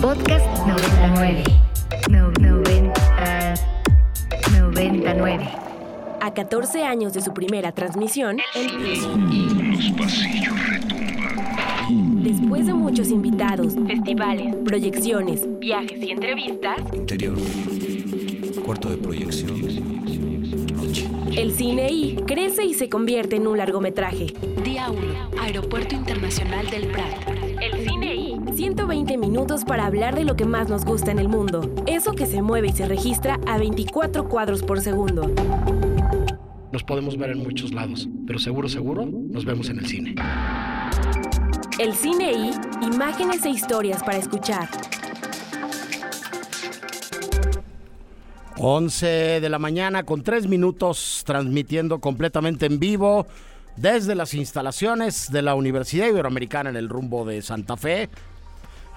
Podcast 99. No, 90, 99. A 14 años de su primera transmisión, el Los pasillos retumban. Después de muchos invitados, festivales, proyecciones, viajes y entrevistas, Interior. Cuarto de proyección. Noche. el Cine I crece y se convierte en un largometraje. Día 1. Aeropuerto Internacional del Prat. El Cine I. 120 minutos para hablar de lo que más nos gusta en el mundo. Eso que se mueve y se registra a 24 cuadros por segundo. Nos podemos ver en muchos lados, pero seguro, seguro, nos vemos en el cine. El Cine I. Imágenes e historias para escuchar. 11 de la mañana con 3 minutos transmitiendo completamente en vivo desde las instalaciones de la Universidad Iberoamericana en el rumbo de Santa Fe.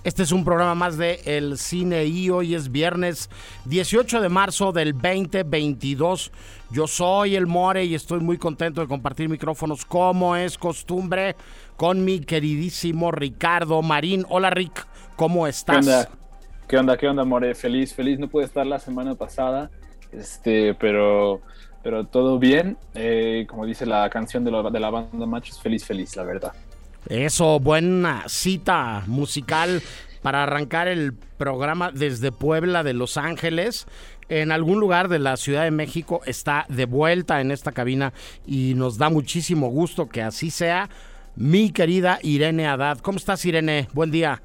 Este es un programa más de El Cine y hoy es viernes 18 de marzo del 2022. Yo soy el More y estoy muy contento de compartir micrófonos como es costumbre con mi queridísimo Ricardo Marín. Hola Rick, ¿cómo ¿Qué estás? onda? ¿Qué onda? ¿Qué onda, More? Feliz, feliz. No pude estar la semana pasada, este, pero, pero todo bien. Eh, como dice la canción de la, de la banda Machos, feliz, feliz, la verdad. Eso, buena cita musical para arrancar el programa desde Puebla de Los Ángeles. En algún lugar de la Ciudad de México está de vuelta en esta cabina y nos da muchísimo gusto que así sea. Mi querida Irene Haddad. ¿Cómo estás, Irene? Buen día.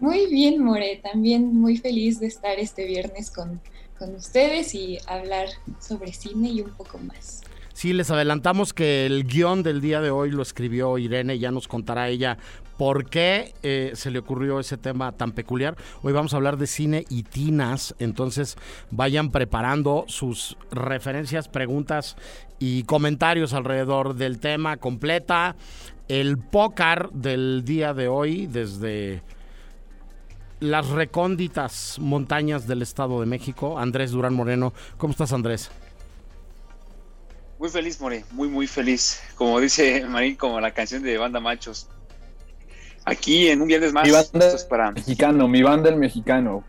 Muy bien, More. También muy feliz de estar este viernes con, con ustedes y hablar sobre cine y un poco más. Sí, les adelantamos que el guion del día de hoy lo escribió Irene, ya nos contará ella por qué eh, se le ocurrió ese tema tan peculiar. Hoy vamos a hablar de cine y tinas, entonces vayan preparando sus referencias, preguntas y comentarios alrededor del tema completa. El pócar del día de hoy desde las recónditas montañas del Estado de México. Andrés Durán Moreno, ¿cómo estás Andrés? Muy feliz, More, muy, muy feliz. Como dice Marín, como la canción de Banda Machos. Aquí en un viernes más. Mi banda es para. Mexicano, mi banda el mexicano.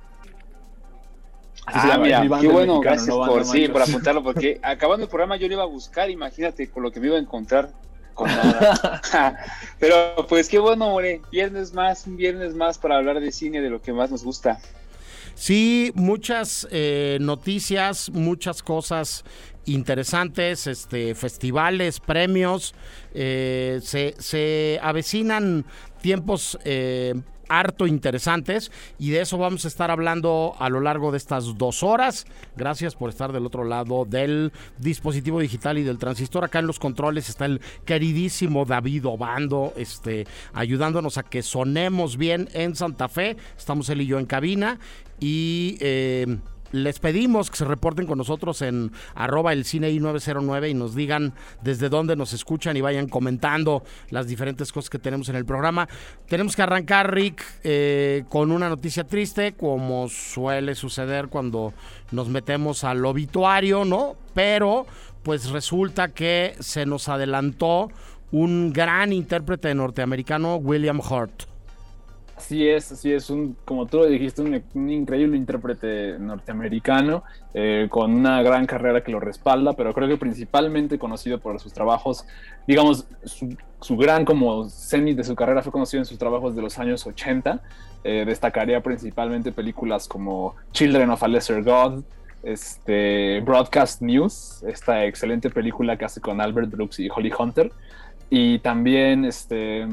Así Ah, mira, qué bueno, mexicano, gracias no por, sí, por apuntarlo, porque acabando el programa yo lo iba a buscar, imagínate con lo que me iba a encontrar. Con nada. Pero pues qué bueno, More, viernes más, un viernes más para hablar de cine, de lo que más nos gusta. Sí, muchas eh, noticias, muchas cosas interesantes, este, festivales, premios. eh, se, se avecinan tiempos eh, harto interesantes y de eso vamos a estar hablando a lo largo de estas dos horas. Gracias por estar del otro lado del dispositivo digital y del transistor. Acá en los controles está el queridísimo David Obando, este, ayudándonos a que sonemos bien en Santa Fe. Estamos él y yo en cabina y eh, les pedimos que se reporten con nosotros en arroba el cine i909 y nos digan desde dónde nos escuchan y vayan comentando las diferentes cosas que tenemos en el programa. Tenemos que arrancar, Rick, eh, con una noticia triste, como suele suceder cuando nos metemos al obituario, ¿no? Pero pues resulta que se nos adelantó un gran intérprete norteamericano, William Hurt. Así es, así es, un, como tú lo dijiste, un, increíble intérprete norteamericano eh, con una gran carrera que lo respalda, pero creo que principalmente conocido por sus trabajos, digamos, su, gran como cenit de su carrera fue conocido en sus trabajos de los años 80. Eh, destacaría principalmente películas como Children of a Lesser God, este, Broadcast News, esta excelente película que hace con Albert Brooks y Holly Hunter, y también este,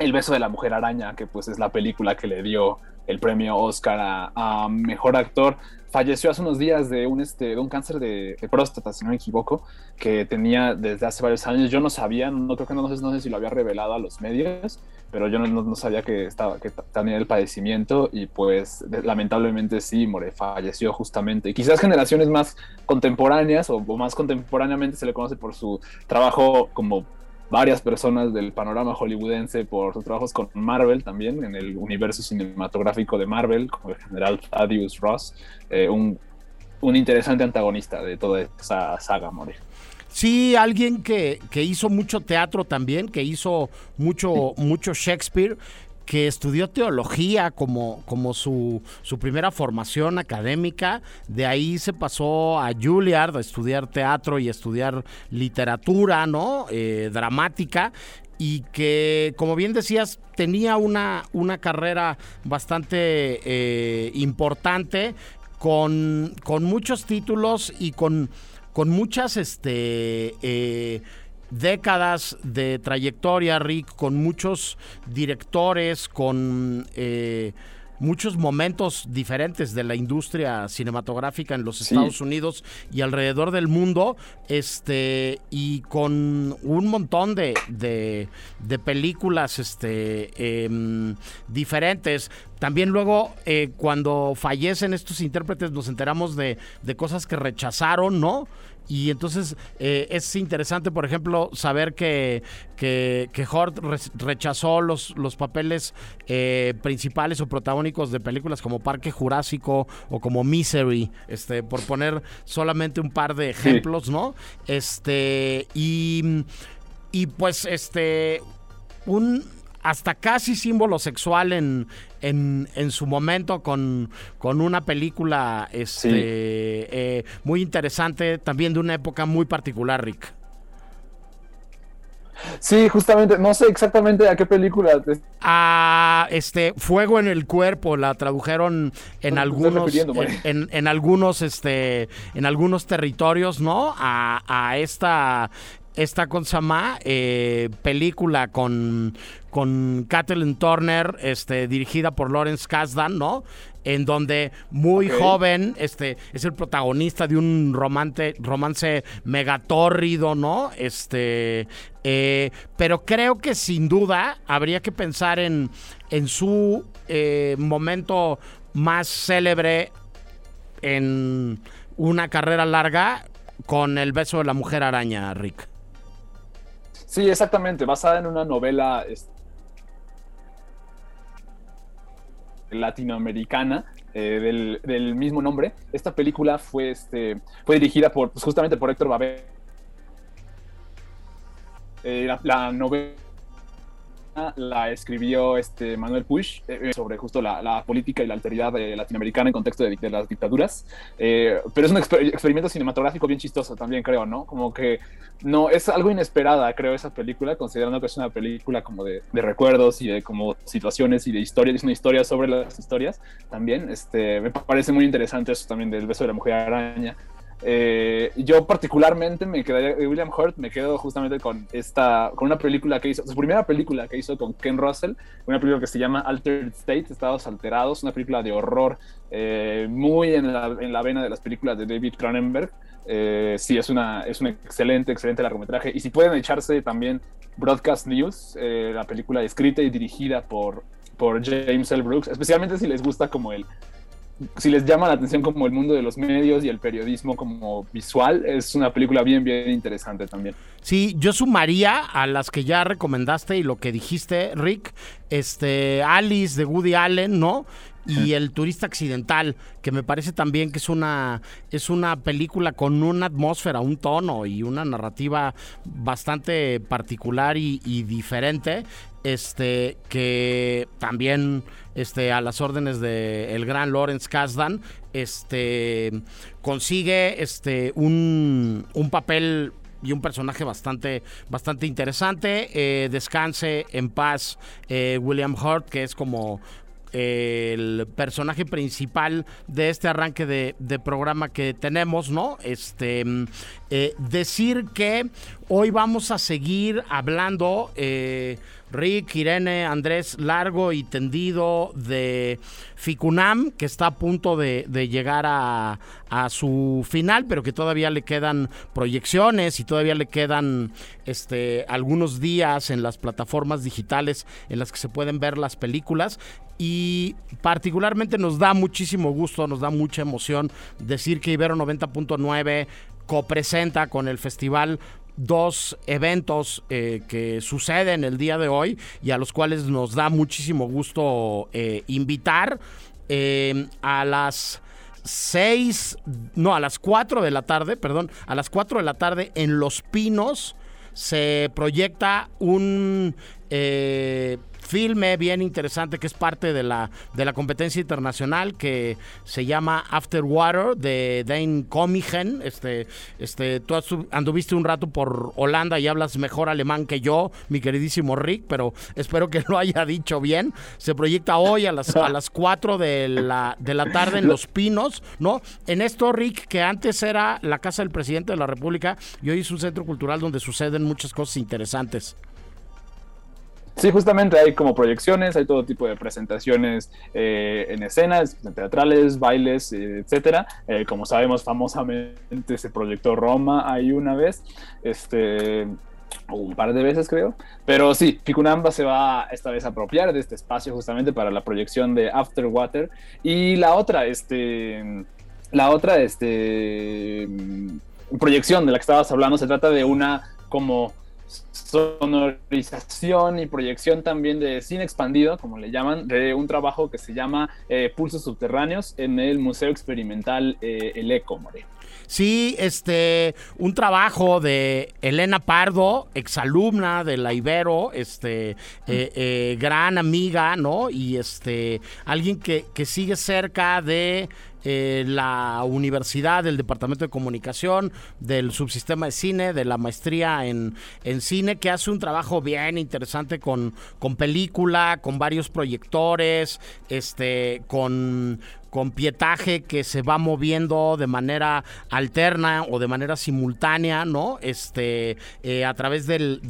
El beso de la mujer araña, que pues es la película que le dio el premio Oscar a, mejor actor. Falleció hace unos días de un, este, un cáncer de, próstata, si no me equivoco, que tenía desde hace varios años. Yo no sabía, no creo que no, sé, no sé si lo había revelado a los medios, pero yo no, no, no sabía que, estaba, que tenía el padecimiento y pues lamentablemente sí, More falleció justamente. Y quizás generaciones más contemporáneas o más contemporáneamente se le conoce por su trabajo como varias personas del panorama hollywoodense por sus trabajos con Marvel también, en el universo cinematográfico de Marvel, como el general Thaddeus Ross, eh, un, un, interesante antagonista de toda esa saga, More. Sí, alguien que, que hizo mucho teatro también, que hizo mucho, mucho Shakespeare, que estudió teología como, como su, su primera formación académica. De ahí se pasó a Juilliard a estudiar teatro y estudiar literatura, ¿no? Eh, dramática y que, como bien decías, tenía una, una carrera bastante eh, importante con, con muchos títulos y con, con muchas este, eh, décadas de trayectoria, Rick, con muchos directores, con eh, muchos momentos diferentes de la industria cinematográfica en los Estados Unidos y alrededor del mundo, este, y con un montón de, de, de películas este, em, diferentes. También luego, eh, cuando fallecen estos intérpretes, nos enteramos de, de cosas que rechazaron, ¿no? Y entonces eh, es interesante, por ejemplo, saber que, que, que Hort re- rechazó los, los papeles eh, principales o protagónicos de películas como Parque Jurásico o como Misery, este, por poner solamente un par de ejemplos, ¿no? Este, y, y pues este, un hasta casi símbolo sexual en, en, en su momento con, con una película este, eh, muy interesante, también de una época muy particular, Rick. Sí, justamente, no sé exactamente a qué película te A este Fuego en el cuerpo la tradujeron en No, algunos en, en- en algunos este en algunos territorios, ¿no? A, a esta esta con Samá, eh, película con con Kathleen Turner, este dirigida por Lawrence Kasdan, ¿no? En donde muy joven, este es el protagonista de un romance romance megatórrido, ¿no? Este eh, pero creo que sin duda habría que pensar en, en su eh, momento más célebre en una carrera larga con el beso de la mujer araña, Rick. Sí, exactamente, basada en una novela latinoamericana eh, del, del mismo nombre. Esta película fue, este, fue dirigida por, pues, justamente por Héctor Babel. Eh, la novela la escribió este Manuel Puig eh, sobre justo la, la política y la alteridad eh, latinoamericana en contexto de, de las dictaduras. Eh, pero es un exper- experimento cinematográfico bien chistoso también, creo, ¿no? Como que no, es algo inesperada, creo, esa película, considerando que es una película como de, de recuerdos y de como situaciones y de historias, es una historia sobre las historias también. Este, me parece muy interesante eso también del beso de la mujer araña. Eh, yo particularmente me quedaría, William Hurt me quedo justamente con esta, con una película que hizo, su primera película que hizo con Ken Russell, una película que se llama Altered State, Estados Alterados, una película de horror eh, muy en la, en la vena de las películas de David Cronenberg. Eh, sí, es una, es un excelente, excelente largometraje. Y si pueden echarse también Broadcast News, la película escrita y dirigida por, por James L. Brooks, especialmente si les gusta como el, si les llama la atención como el mundo de los medios y el periodismo como visual, es una película bien, bien interesante también. Sí, yo sumaría a las que ya recomendaste y lo que dijiste, Rick, este Alice de Woody Allen, ¿no? Y El turista accidental, que me parece también que es una es una película con una atmósfera, un tono y una narrativa bastante particular y, y diferente, este que también este a las órdenes de el gran Lawrence Kasdan, este consigue este un, papel y un personaje bastante, bastante interesante. Eh, descanse en paz eh, William Hurt, que es como eh, el personaje principal de este arranque de, de programa que tenemos, ¿no? Este eh, decir que hoy vamos a seguir hablando. eh, Rick, Irene, Andrés, largo y tendido de Ficunam, que está a punto de, llegar a, a su final, pero que todavía le quedan proyecciones y todavía le quedan este, algunos días en las plataformas digitales en las que se pueden ver las películas. Y particularmente nos da muchísimo gusto, nos da mucha emoción decir que Ibero 90.9 copresenta con el festival dos eventos eh, que suceden el día de hoy y a los cuales nos da muchísimo gusto eh, invitar eh, a las 6, no, a las 4 de la tarde, perdón, a las 4 de la tarde en Los Pinos se proyecta un eh, filme bien interesante que es parte de la, de la competencia internacional que se llama After Water de Dane Comigen. Este, este, tú anduviste un rato por Holanda y hablas mejor alemán que yo, mi queridísimo Rick, pero espero que lo haya dicho bien. Se proyecta hoy a las, a las 4 de la, de la tarde en Los Pinos, ¿no? En esto, Rick, que antes era la casa del presidente de la República y hoy es un centro cultural donde suceden muchas cosas interesantes. Sí, justamente hay como proyecciones, hay todo tipo de presentaciones eh, en escenas, teatrales, bailes, etcétera. Eh, como sabemos, famosamente se proyectó Roma ahí una vez, este, o un par de veces creo. Pero sí, Ficunamba se va esta vez a apropiar de este espacio justamente para la proyección de After Water. Y la otra, este, la otra, este, mm, proyección de la que estabas hablando, se trata de una como sonorización y proyección también de cine expandido, como le llaman, de un trabajo que se llama eh, Pulsos Subterráneos en el Museo Experimental eh, El Eco, More. Sí, este, un trabajo de Elena Pardo, exalumna de la Ibero, este, eh, gran amiga, ¿no? Y este, alguien que, que sigue cerca de eh, la universidad, del departamento de comunicación, del subsistema de cine, de la maestría en, en cine, que hace un trabajo bien interesante con, con película, con varios proyectores, este, con con pietaje que se va moviendo de manera alterna o de manera simultánea, ¿no? Este, eh, a través del-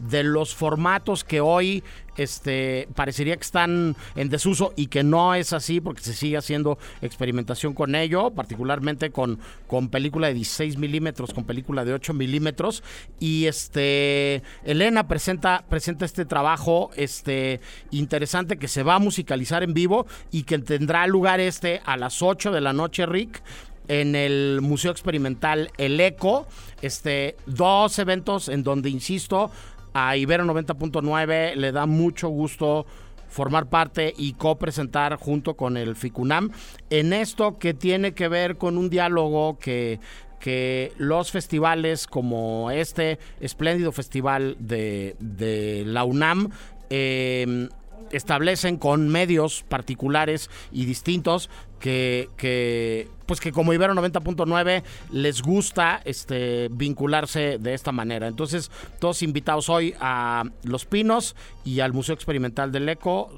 de los formatos que hoy este, parecería que están en desuso y que no es así porque se sigue haciendo experimentación con ello, particularmente con, con película de 16 milímetros, con película de 8 milímetros. Y este, Elena presenta, presenta este trabajo este, interesante que se va a musicalizar en vivo y que tendrá lugar este a las 8 de la noche, Rick en el Museo Experimental El Eco. Este, dos eventos en donde, insisto, a Ibero 90.9 le da mucho gusto formar parte y copresentar junto con el FICUNAM en esto que tiene que ver con un diálogo que que los festivales como este espléndido festival de, de la UNAM eh, establecen con medios particulares y distintos que, que, pues que como Ibero 90.9 les gusta este vincularse de esta manera. Entonces, todos invitados hoy a Los Pinos y al Museo Experimental del Eco,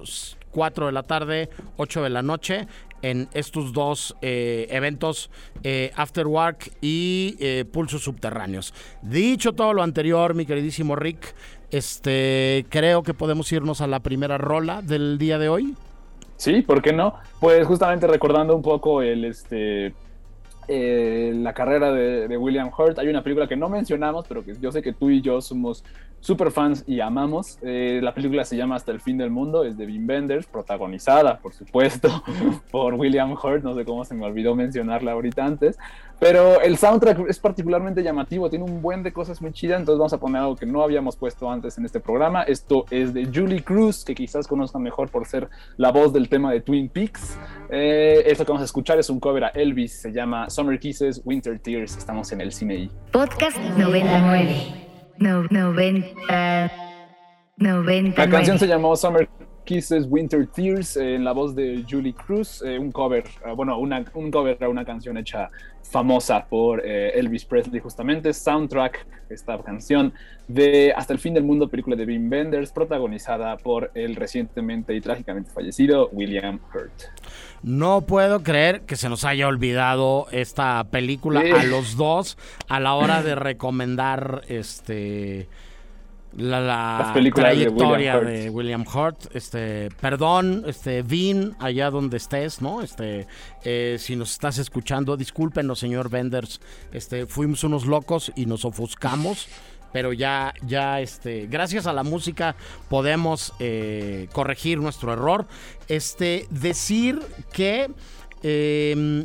4 de la tarde, 8 de la noche, en estos dos eh, eventos, eh, After Work y eh, Pulsos Subterráneos. Dicho todo lo anterior, mi queridísimo Rick, este, creo que podemos irnos a la primera rola del día de hoy. Sí, ¿por qué no? Pues justamente recordando un poco el este eh, la carrera de, William Hurt, hay una película que no mencionamos, pero que yo sé que tú y yo somos super fans y amamos. Eh, la película se llama Hasta el fin del mundo, es de Wim Wenders, protagonizada, por supuesto, por William Hurt. No sé cómo se me olvidó mencionarla ahorita antes, pero el soundtrack es particularmente llamativo, tiene un buen de cosas muy chidas. Entonces vamos a poner algo que no habíamos puesto antes en este programa. Esto es de Julie Cruz, que quizás conozcan mejor por ser la voz del tema de Twin Peaks. Eh, esto que vamos a escuchar es un cover a Elvis, se llama Summer Kisses, Winter Tears. Estamos en el cine I. Podcast 99. No, 90. 99. La canción se llamó Summer Kisses, Winter Tears, eh, en la voz de Julie Cruz, eh, un cover, ah, bueno, una- un cover a una canción hecha famosa por eh, Elvis Presley, justamente, soundtrack, esta canción de Hasta el fin del mundo, película de Wim Wenders, protagonizada por el recientemente y trágicamente fallecido William Hurt. No puedo creer que se nos haya olvidado esta película Sí. a los dos a la hora de recomendar este la, la Las películas de trayectoria de William Hurt. Este, perdón, este Vin, allá donde estés, ¿no? Este, eh, si nos estás escuchando, discúlpenos, señor Benders. Este, fuimos unos locos y nos ofuscamos. Pero ya, ya, este, gracias a la música podemos eh, corregir nuestro error. Este, decir que eh,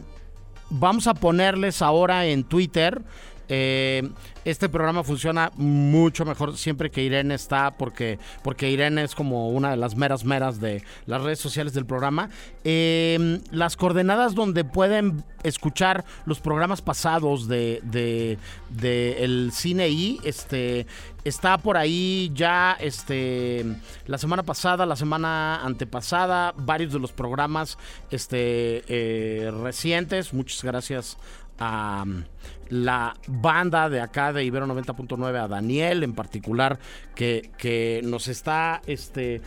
vamos a ponerles ahora en Twitter Eh, este programa funciona mucho mejor siempre que Irene está, porque, porque Irene es como una de las meras meras de las redes sociales del programa. Eh, las coordenadas donde pueden escuchar los programas pasados de, de, de el cine este está por ahí ya este la semana pasada, la semana antepasada, varios de los programas este eh, recientes. Muchas gracias a la banda de acá de Ibero 90.9, a Daniel en particular, que, que nos está este,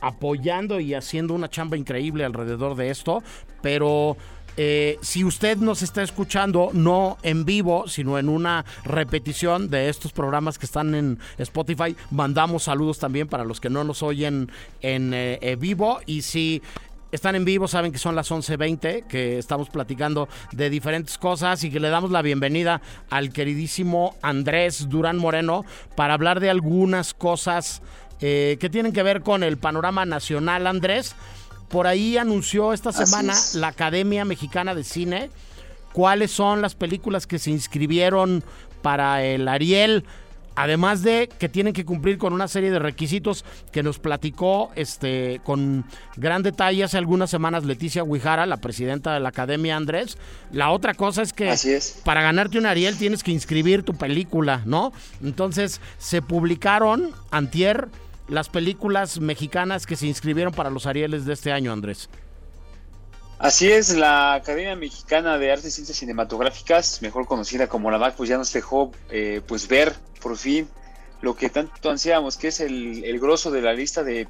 apoyando y haciendo una chamba increíble alrededor de esto, pero... Eh, si usted nos está escuchando, no en vivo, sino en una repetición de estos programas que están en Spotify, mandamos saludos también para los que no nos oyen en eh, eh, vivo. Y si están en vivo, saben que son las 11.20, que estamos platicando de diferentes cosas y que le damos la bienvenida al queridísimo Andrés Durán Moreno para hablar de algunas cosas eh, que tienen que ver con el panorama nacional. Andrés, por ahí anunció esta semana la Academia Mexicana de Cine cuáles son las películas que se inscribieron para el Ariel. Además de que tienen que cumplir con una serie de requisitos que nos platicó este, con gran detalle hace algunas semanas Leticia Huijara, la presidenta de la Academia Andrés. La otra cosa es que para ganarte un Ariel tienes que inscribir tu película, ¿no? Entonces se publicaron antier las películas mexicanas que se inscribieron para los Arieles de este año, Andrés. Así es, la Academia Mexicana de Artes y Ciencias Cinematográficas, mejor conocida como la MAC, pues ya nos dejó eh, pues ver por fin lo que tanto ansiábamos, que es el, el grosso de la lista de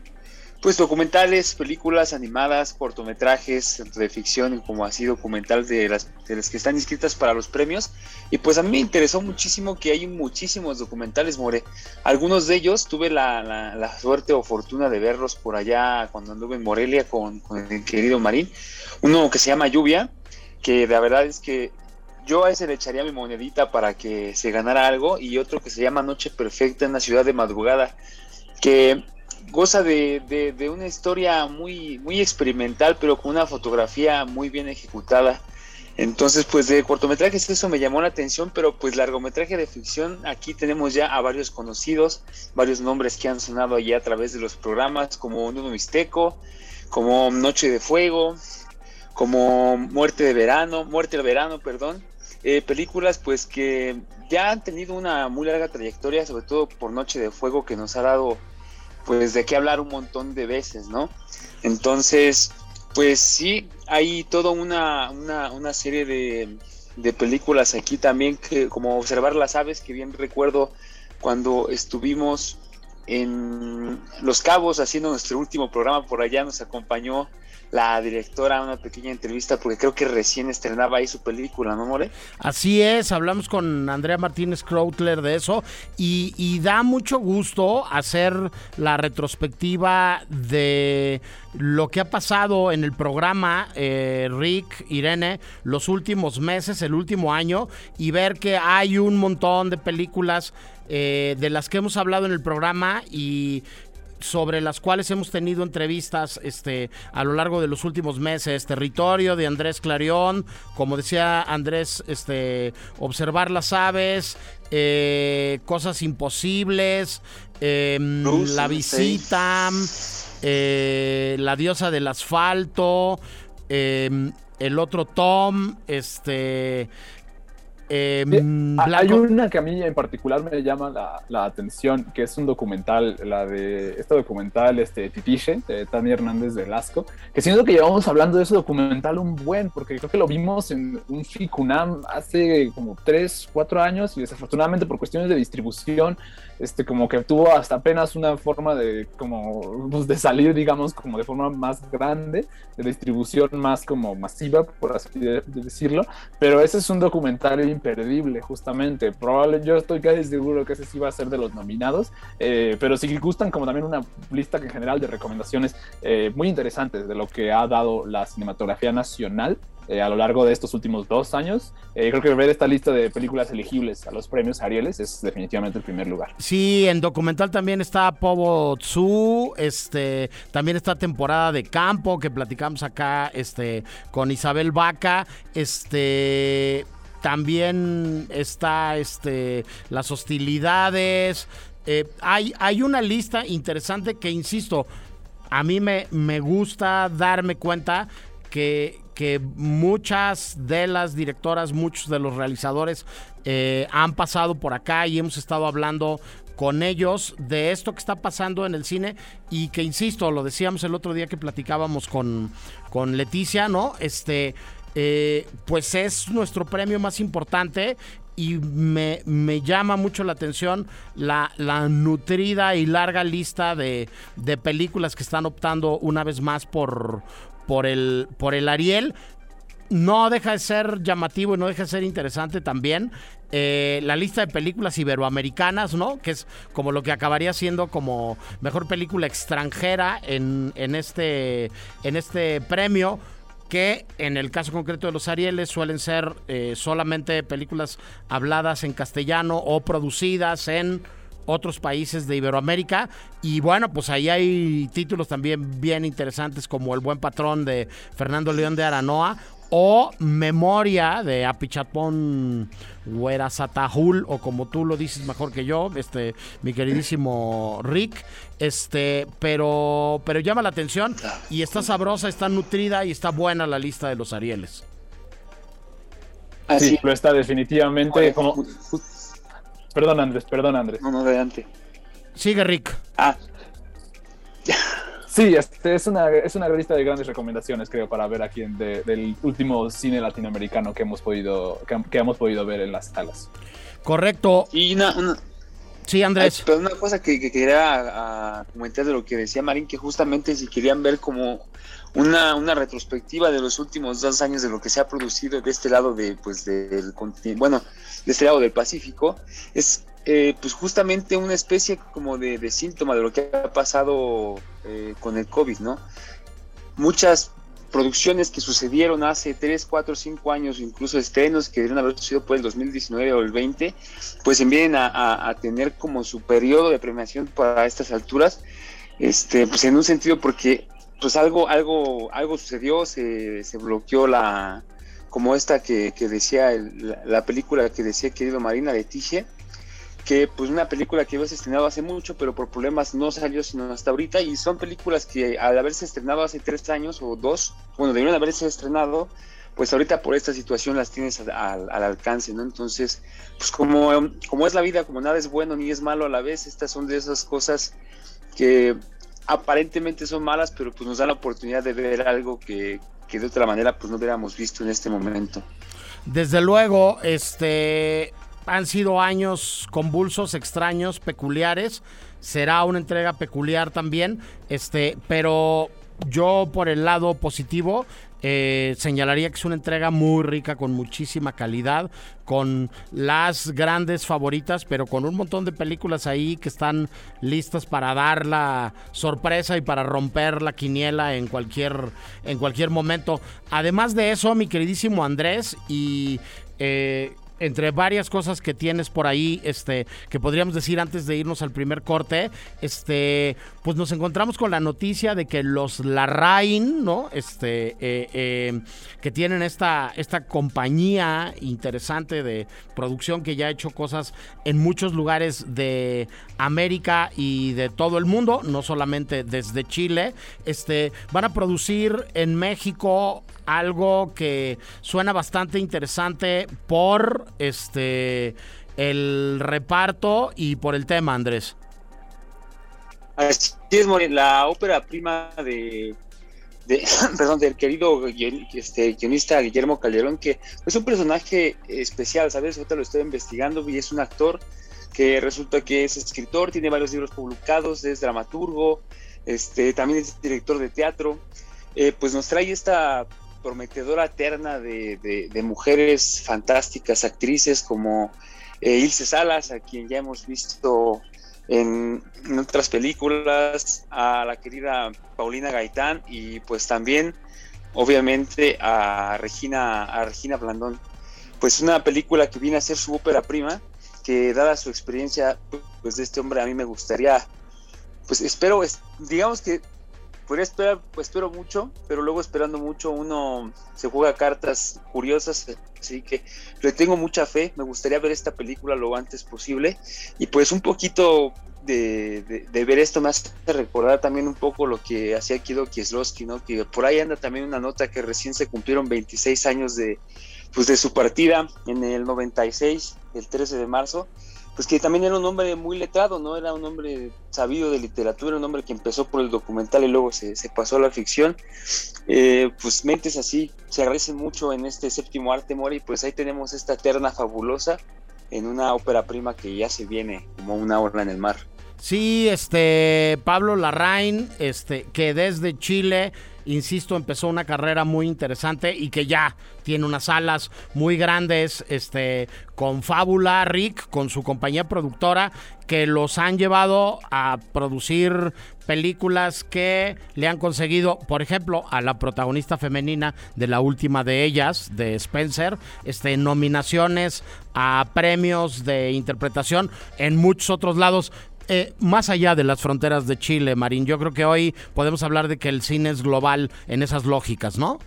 pues documentales, películas animadas, cortometrajes, tanto de ficción como así documental de las, de las que están inscritas para los premios. Y pues a mí me interesó muchísimo que hay muchísimos documentales, More. Algunos de ellos tuve la, la, suerte o fortuna de verlos por allá cuando anduve en Morelia con, con el querido Marín. Uno que se llama Lluvia, que la verdad es que yo a ese le echaría mi monedita para que se ganara algo. Y otro que se llama Noche Perfecta en la ciudad de madrugada, que goza de, de, una historia muy, muy experimental, pero con una fotografía muy bien ejecutada. Entonces, pues de cortometrajes eso me llamó la atención, pero pues largometraje de ficción, aquí tenemos ya a varios conocidos, varios nombres que han sonado allí a través de los programas, como Nudo Mixteco, como Noche de Fuego, como Muerte de Verano, Muerte de Verano, perdón. Eh, películas pues que ya han tenido una muy larga trayectoria, sobre todo por Noche de Fuego, que nos ha dado pues de qué hablar un montón de veces, ¿no? Entonces, pues sí, hay toda una, una, una serie de, de, películas aquí también, que como Observar las Aves, que bien recuerdo cuando estuvimos en Los Cabos haciendo nuestro último programa por allá, nos acompañó la directora una pequeña entrevista porque creo que recién estrenaba ahí su película, ¿no, More? Así es, hablamos con Andrea Martínez Krautler de eso y, da mucho gusto hacer la retrospectiva de lo que ha pasado en el programa eh, Rick, Irene, los últimos meses, el último año y ver que hay un montón de películas eh, de las que hemos hablado en el programa y sobre las cuales hemos tenido entrevistas este, a lo largo de los últimos meses. Territorio de Andrés Clarión, como decía Andrés, este, observar las aves, eh, cosas imposibles, em, la visita, eh, la diosa del asfalto, em, el otro Tom, este eh, hay una que a mí en particular me llama la, atención, que es un documental, la de este documental, este Titiche, de Tania Hernández de Velasco, que siento que llevamos hablando de ese documental un buen, porque creo que lo vimos en un FICUNAM hace como 3, 4 años y desafortunadamente por cuestiones de distribución este, como que tuvo hasta apenas una forma de, como, pues, de salir, digamos, como de forma más grande, de distribución más como masiva, por así decirlo, pero ese es un documental imperdible, justamente, probable, yo estoy casi seguro que ese sí va a ser de los nominados, eh, pero si gustan como también una lista en general de recomendaciones eh, muy interesantes de lo que ha dado la cinematografía nacional, eh, a lo largo de estos últimos dos años. Eh, creo que ver esta lista de películas elegibles a los premios Arieles es definitivamente el primer lugar. Sí, en documental también está Pobo Tzu, este, también está temporada de campo que platicamos acá este, con Isabel Vaca. Este, también está este, las hostilidades. Eh, hay, hay una lista interesante que, insisto, a mí me, me gusta darme cuenta que, que muchas de las directoras, muchos de los realizadores eh, han pasado por acá y hemos estado hablando con ellos de esto que está pasando en el cine y que insisto, lo decíamos el otro día que platicábamos con, con Leticia, ¿no? Este, eh, pues es nuestro premio más importante y me, me, llama mucho la atención la, la nutrida y larga lista de, de, películas que están optando una vez más por, por, el, por el Ariel. No deja de ser llamativo y no deja de ser interesante también eh, la lista de películas iberoamericanas, ¿no? Que es como lo que acabaría siendo como mejor película extranjera en, en, este, en este premio que en el caso concreto de los Arieles suelen ser eh, solamente películas habladas en castellano o producidas en otros países de Iberoamérica. Y bueno, pues ahí hay títulos también bien interesantes como El Buen Patrón de Fernando León de Aranoa o Memoria de Apichatpón Huerazatahul, o como tú lo dices mejor que yo, este, mi queridísimo Rick, este, pero, pero llama la atención y está sabrosa, está nutrida y está buena la lista de los Arieles. Así lo está definitivamente. como... Perdón, Andrés, perdón, Andrés. No, no, adelante. Sigue, Rick. Ah. Sí, este es una, es una lista de grandes recomendaciones, creo, para ver aquí en del último cine latinoamericano que hemos podido, que, hemos podido ver en las salas. Correcto. Y una, Sí, Andrés. pero una cosa que, quería comentar de lo que decía Marín, que justamente si querían ver como una, una retrospectiva de los últimos dos años de lo que se ha producido de este lado de, pues, del continente, bueno, de este lado del Pacífico, es eh, pues justamente una especie como de, síntoma de lo que ha pasado eh, con el COVID, ¿no? Muchas producciones que sucedieron hace 3, 4, 5 años, incluso estrenos que debieron haber sucedido por el 2019 o el 20, pues vienen a, tener como su periodo de premiación para estas alturas, este, pues en un sentido porque pues algo, algo, algo sucedió, se, se bloqueó la, como esta que, decía, la, película que decía querido Marina Leticia, que pues una película que había estrenado hace mucho, pero por problemas no salió sino hasta ahorita, y son películas que al haberse estrenado hace tres años o dos, bueno, debieron haberse estrenado, pues ahorita por esta situación las tienes al, alcance, ¿no? Entonces, pues como, como es la vida, como nada es bueno ni es malo a la vez, estas son de esas cosas que aparentemente son malas, pero pues nos dan la oportunidad de ver algo que, que de otra manera pues no hubiéramos visto en este momento. Desde luego, este han sido años convulsos, extraños, peculiares. Será una entrega peculiar también. Este, pero yo por el lado positivo eh, señalaría que es una entrega muy rica, con muchísima calidad, con las grandes favoritas, pero con un montón de películas ahí que están listas para dar la sorpresa y para romper la quiniela en cualquier, en cualquier momento. Además de eso, mi queridísimo Andrés, y eh, entre varias cosas que tienes por ahí, este, que podríamos decir antes de irnos al primer corte, este, pues nos encontramos con la noticia de que los Larraín, ¿no? Este, eh, eh, que tienen esta, esta compañía interesante de producción que ya ha hecho cosas en muchos lugares de América y de todo el mundo, no solamente desde Chile, este, van a producir en México algo que suena bastante interesante por este el reparto y por el tema, Andrés. Así es, la ópera prima de, perdón, del querido este, guionista Guillermo Calderón, que es un personaje especial, ¿sabes? Ahorita lo estoy investigando y es un actor que resulta que es escritor, tiene varios libros publicados, es dramaturgo, este, también es director de teatro. Eh, pues nos trae esta prometedora terna de, mujeres fantásticas, actrices como eh, Ilse Salas, a quien ya hemos visto en, otras películas, a la querida Paulina Gaitán y pues también obviamente a Regina, a Regina Blandón. Pues una película que viene a ser su ópera prima, que dada su experiencia pues de este hombre a mí me gustaría, pues espero, digamos que podría esperar, pues espero mucho, pero luego esperando mucho uno se juega cartas curiosas, así que le tengo mucha fe, me gustaría ver esta película lo antes posible y pues un poquito de, ver esto me hace recordar también un poco lo que hacía Kido Kieslowski, ¿no? Que por ahí anda también una nota que recién se cumplieron 26 años de, pues de su partida en el 96, el 13 de marzo, pues que también era un hombre muy letrado, ¿no? Era un hombre sabido de literatura, un hombre que empezó por el documental y luego se, pasó a la ficción. Eh, pues mentes así se agradecen mucho en este séptimo arte, Mori, pues ahí tenemos esta terna fabulosa en una ópera prima que ya se viene como una ola en el mar. Sí, este Pablo Larraín, este que desde Chile insisto, empezó una carrera muy interesante y que ya tiene unas alas muy grandes, este, con Fábula, Rick, con su compañía productora, que los han llevado a producir películas que le han conseguido, por ejemplo, a la protagonista femenina de la última de ellas, de Spencer, este, nominaciones a premios de interpretación en muchos otros lados. Eh, más allá de las fronteras de Chile, Marín, yo creo que hoy podemos hablar de que el cine es global en esas lógicas, ¿no?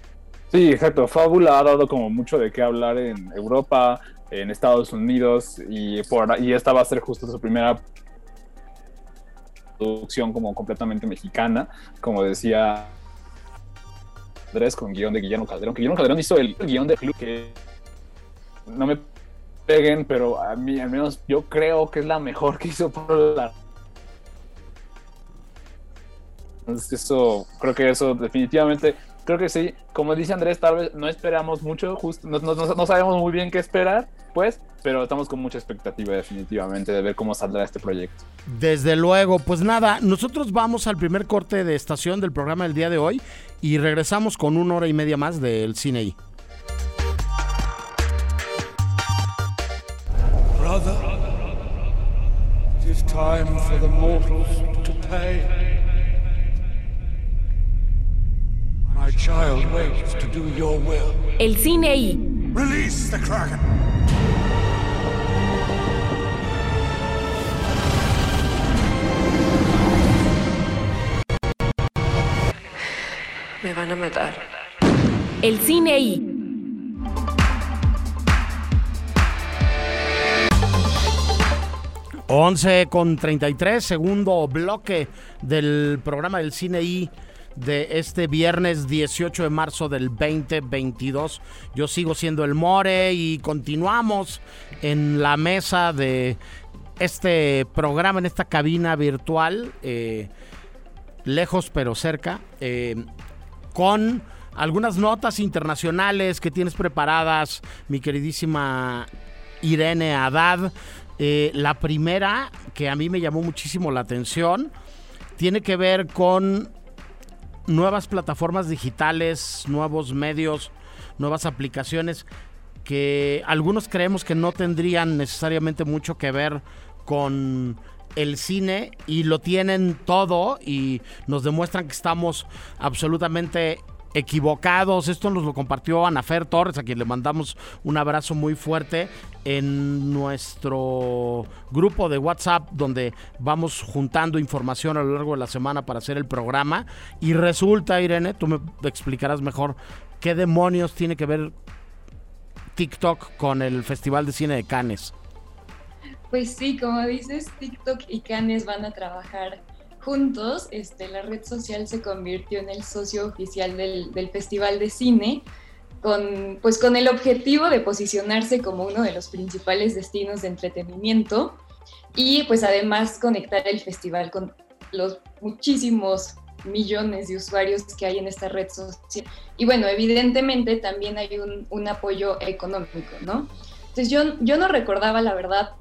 Sí, exacto. Fábula ha dado como mucho de qué hablar en Europa, en Estados Unidos y, por, y esta va a ser justo su primera producción como completamente mexicana, como decía Andrés con guion de Guillermo Calderón. Guillermo Calderón hizo el guion de Club no me peguen, pero a mí al menos yo creo que es la mejor que hizo por la eso, creo que eso definitivamente, creo que sí, como dice Andrés, tal vez no esperamos mucho, justo, no, sabemos muy bien qué esperar, pues, pero estamos con mucha expectativa definitivamente de ver cómo saldrá este proyecto. Desde luego, pues nada, nosotros vamos al primer corte de estación del programa del día de hoy y regresamos con una hora y media más del cine Brother, it is time for the mortals to pay. My child waits to do your will. El cine I. Release the Kraken. Me van a matar. El cine I. 11 con 33, segundo bloque del programa del Cine I de este viernes 18 de marzo del 2022. Yo sigo siendo el More y continuamos en la mesa de este programa, en esta cabina virtual, eh, lejos pero cerca, eh, con algunas notas internacionales que tienes preparadas, mi queridísima Irene Haddad. Eh, la primera, que a mí me llamó muchísimo la atención, tiene que ver con nuevas plataformas digitales, nuevos medios, nuevas aplicaciones que algunos creemos que no tendrían necesariamente mucho que ver con el cine y lo tienen todo y nos demuestran que estamos absolutamente equivocados. Esto nos lo compartió Anafer Torres, a quien le mandamos un abrazo muy fuerte en nuestro grupo de WhatsApp, donde vamos juntando información a lo largo de la semana para hacer el programa. Y resulta, Irene, tú me explicarás mejor qué demonios tiene que ver TikTok con el Festival de Cine de Cannes. Pues sí, como dices, TikTok y Cannes van a trabajar juntos, este, la red social se convirtió en el socio oficial del, Festival de Cine, con, pues con el objetivo de posicionarse como uno de los principales destinos de entretenimiento y pues además conectar el festival con los muchísimos millones de usuarios que hay en esta red social. Y bueno, evidentemente también hay un, apoyo económico, ¿no? Entonces yo, yo no recordaba la verdad,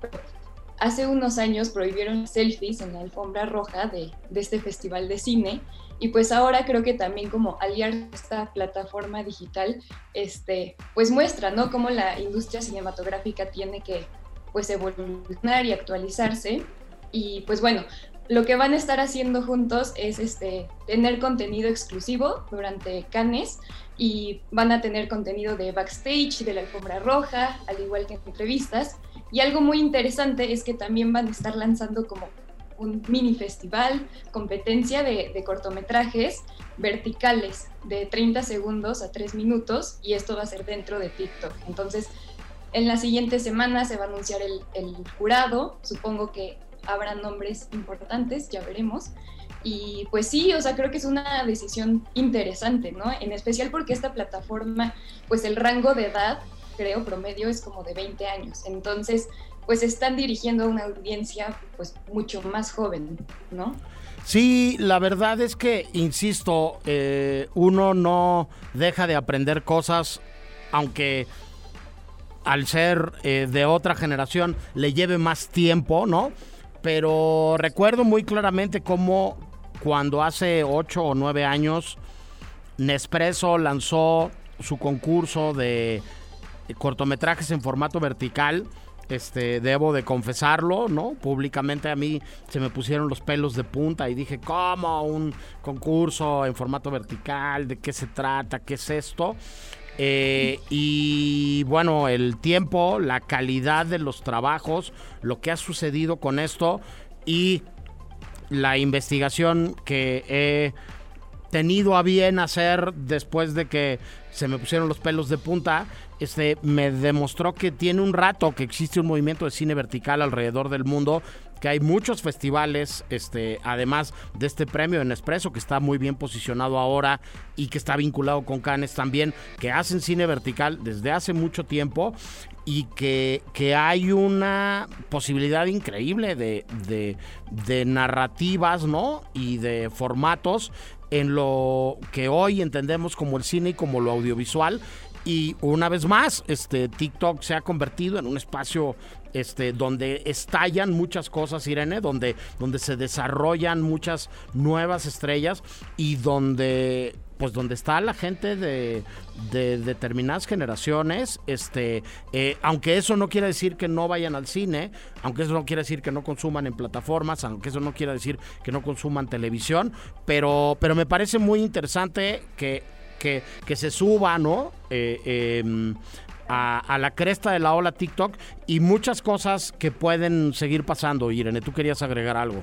hace unos años prohibieron selfies en la alfombra roja de, este festival de cine y pues ahora creo que también como aliar esta plataforma digital, este, pues muestra, ¿no? Cómo la industria cinematográfica tiene que pues evolucionar y actualizarse y pues bueno, lo que van a estar haciendo juntos es este, tener contenido exclusivo durante Cannes y van a tener contenido de backstage, de la alfombra roja, al igual que entrevistas y algo muy interesante es que también van a estar lanzando como un mini festival, competencia de, cortometrajes verticales de 30 segundos a 3 minutos y esto va a ser dentro de TikTok. Entonces, en la siguiente semana se va a anunciar el, el jurado, supongo que habrá nombres importantes, ya veremos. Y pues sí, o sea, creo que es una decisión interesante, ¿no? En especial porque esta plataforma, pues el rango de edad, creo, promedio es como de 20 años. Entonces, pues están dirigiendo a una audiencia pues mucho más joven, ¿no? Sí, la verdad es que, insisto, eh, uno no deja de aprender cosas, aunque al ser eh, de otra generación le lleve más tiempo, ¿no? Pero recuerdo muy claramente cómo cuando hace ocho o nueve años Nespresso lanzó su concurso de cortometrajes en formato vertical este, debo de confesarlo, ¿no? Públicamente a mí se me pusieron los pelos de punta y dije, ¿cómo un concurso en formato vertical? ¿De qué se trata? ¿Qué es esto? Eh, y bueno, el tiempo, la calidad de los trabajos, lo que ha sucedido con esto y la investigación que he tenido a bien hacer después de que se me pusieron los pelos de punta, este, me demostró que tiene un rato que existe un movimiento de cine vertical alrededor del mundo, que hay muchos festivales, este, además de este premio en Espresso, que está muy bien posicionado ahora y que está vinculado con Cannes también, que hacen cine vertical desde hace mucho tiempo y que, que hay una posibilidad increíble de, de, de narrativas, ¿no? Y de formatos en lo que hoy entendemos como el cine y como lo audiovisual. Y una vez más, este TikTok se ha convertido en un espacio este, donde estallan muchas cosas, Irene, donde, donde se desarrollan muchas nuevas estrellas y donde pues donde está la gente de, determinadas generaciones, este, eh, aunque eso no quiere decir que no vayan al cine, aunque eso no quiere decir que no consuman en plataformas, aunque eso no quiere decir que no consuman televisión, pero, pero me parece muy interesante que que, se suba, ¿no? Eh, em, a, la cresta de la ola TikTok y muchas cosas que pueden seguir pasando. Irene, tú querías agregar algo.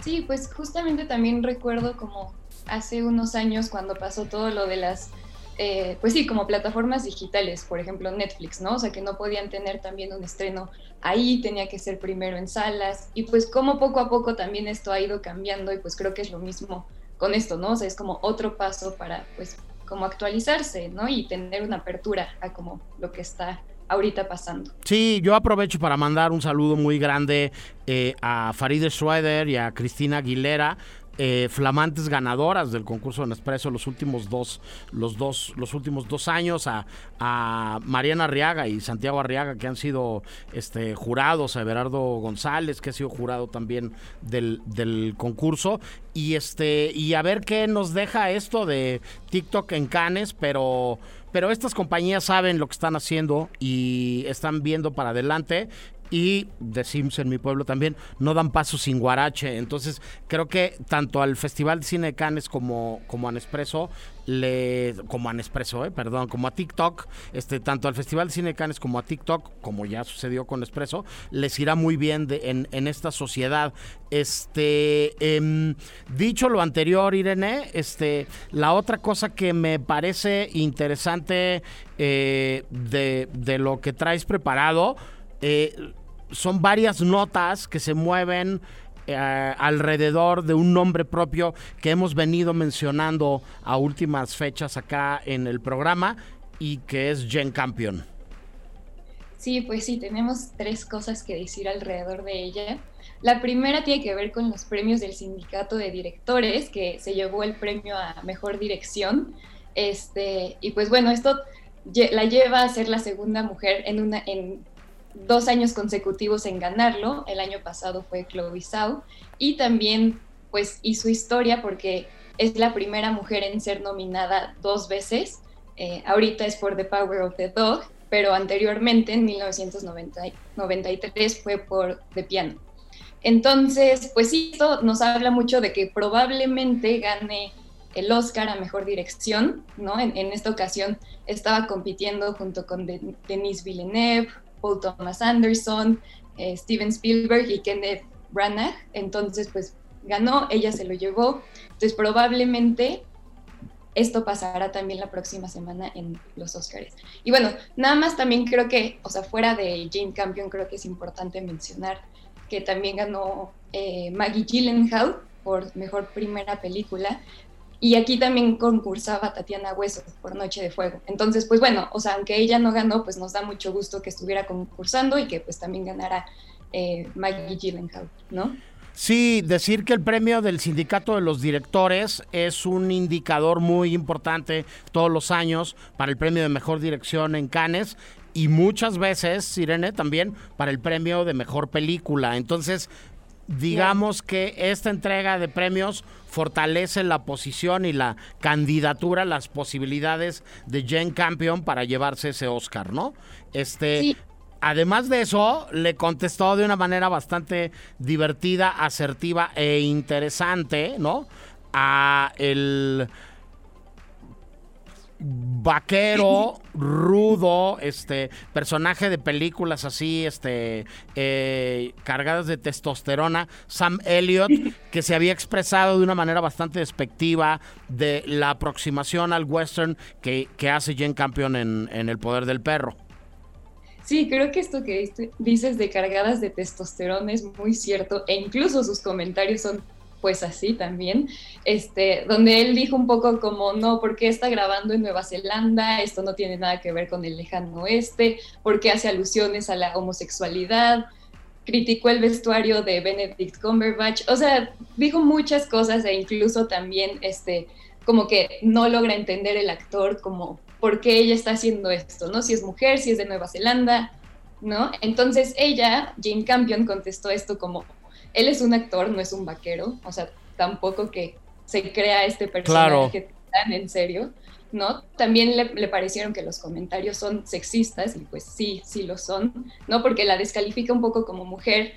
Sí, pues justamente también recuerdo como hace unos años cuando pasó todo lo de las, eh, pues sí, como plataformas digitales, por ejemplo Netflix, ¿no? O sea, que no podían tener también un estreno ahí, tenía que ser primero en salas y pues como poco a poco también esto ha ido cambiando y pues creo que es lo mismo con esto, ¿no? O sea, es como otro paso para, pues, como actualizarse, ¿no? Y tener una apertura a como lo que está ahorita pasando. Sí, yo aprovecho para mandar un saludo muy grande eh, a Farideh Schroeder y a Cristina Aguilera, eh, flamantes ganadoras del concurso de Nespresso los últimos dos, los dos, los últimos dos años, a, Mariana Arriaga y Santiago Arriaga, que han sido este, jurados, a Everardo González, que ha sido jurado también del, del concurso, y este, y a ver qué nos deja esto de TikTok en Canes, pero pero estas compañías saben lo que están haciendo y están viendo para adelante y decimos en mi pueblo también, no dan paso sin guarache. Entonces, creo que tanto al Festival de Cine de Cannes como, como a Nespresso, le, como a Nespresso, eh, perdón, como a TikTok, este, tanto al Festival de Cine de Cannes como a TikTok, como ya sucedió con Nespresso, les irá muy bien de, en, en, esta sociedad. Este, em, dicho lo anterior, Irene, este, la otra cosa que me parece interesante eh, de, de lo que traes preparado, eh, son varias notas que se mueven eh, alrededor de un nombre propio que hemos venido mencionando a últimas fechas acá en el programa y que es Jen Campion. Sí, pues sí, tenemos tres cosas que decir alrededor de ella. La primera tiene que ver con los premios del sindicato de directores, que se llevó el premio a mejor dirección. Este, y pues bueno, esto la lleva a ser la segunda mujer en, una, dos años consecutivos en ganarlo. El año pasado fue Chloe Zhao y también pues hizo historia porque es la primera mujer en ser nominada dos veces. Eh, ahorita es por The Power of the Dog, pero anteriormente en 1993 fue por The Piano. Entonces, pues esto nos habla mucho de que probablemente gane el Oscar a Mejor Dirección, ¿no? En, esta ocasión estaba compitiendo junto con Denise Villeneuve, Paul Thomas Anderson, eh, Steven Spielberg y Kenneth Branagh, entonces pues ganó, ella se lo llevó, entonces probablemente esto pasará también la próxima semana en los Oscars. Y bueno, nada más también creo que, o sea, fuera de Jane Campion, creo que es importante mencionar que también ganó eh, Maggie Gyllenhaal por mejor primera película. Y aquí también concursaba Tatiana Hueso por Noche de Fuego. Entonces, pues bueno, o sea, aunque ella no ganó, pues nos da mucho gusto que estuviera concursando y que pues también ganara eh, Maggie Gyllenhaal, ¿no? Sí, decir que el premio del sindicato de los directores es un indicador muy importante todos los años para el premio de mejor dirección en Cannes y muchas veces, Irene, también para el premio de mejor película. Entonces, digamos que esta entrega de premios fortalece la posición y la candidatura, las posibilidades de Jane Campion para llevarse ese Oscar, ¿no? Este, además de eso, le contestó de una manera bastante divertida, asertiva e interesante, ¿no? A el vaquero, rudo, este, personaje de películas así, este, eh, cargadas de testosterona, Sam Elliott, que se había expresado de una manera bastante despectiva de la aproximación al western que, hace Jane Campion en, en El Poder del Perro. Sí, creo que esto que dices de cargadas de testosterona es muy cierto e incluso sus comentarios son pues así también, este, donde él dijo un poco como, no, ¿por qué está grabando en Nueva Zelanda? Esto no tiene nada que ver con el lejano oeste, ¿por qué hace alusiones a la homosexualidad? Criticó el vestuario de Benedict Cumberbatch, o sea, dijo muchas cosas e incluso también, este, como que no logra entender el actor como por qué ella está haciendo esto, ¿no? Si es mujer, si es de Nueva Zelanda, ¿no? Entonces ella, Jane Campion, contestó esto como, él es un actor, no es un vaquero, o sea, tampoco que se crea este personaje tan en serio, ¿no? También le, parecieron que los comentarios son sexistas, y pues sí, sí lo son, ¿no? Porque la descalifica un poco como mujer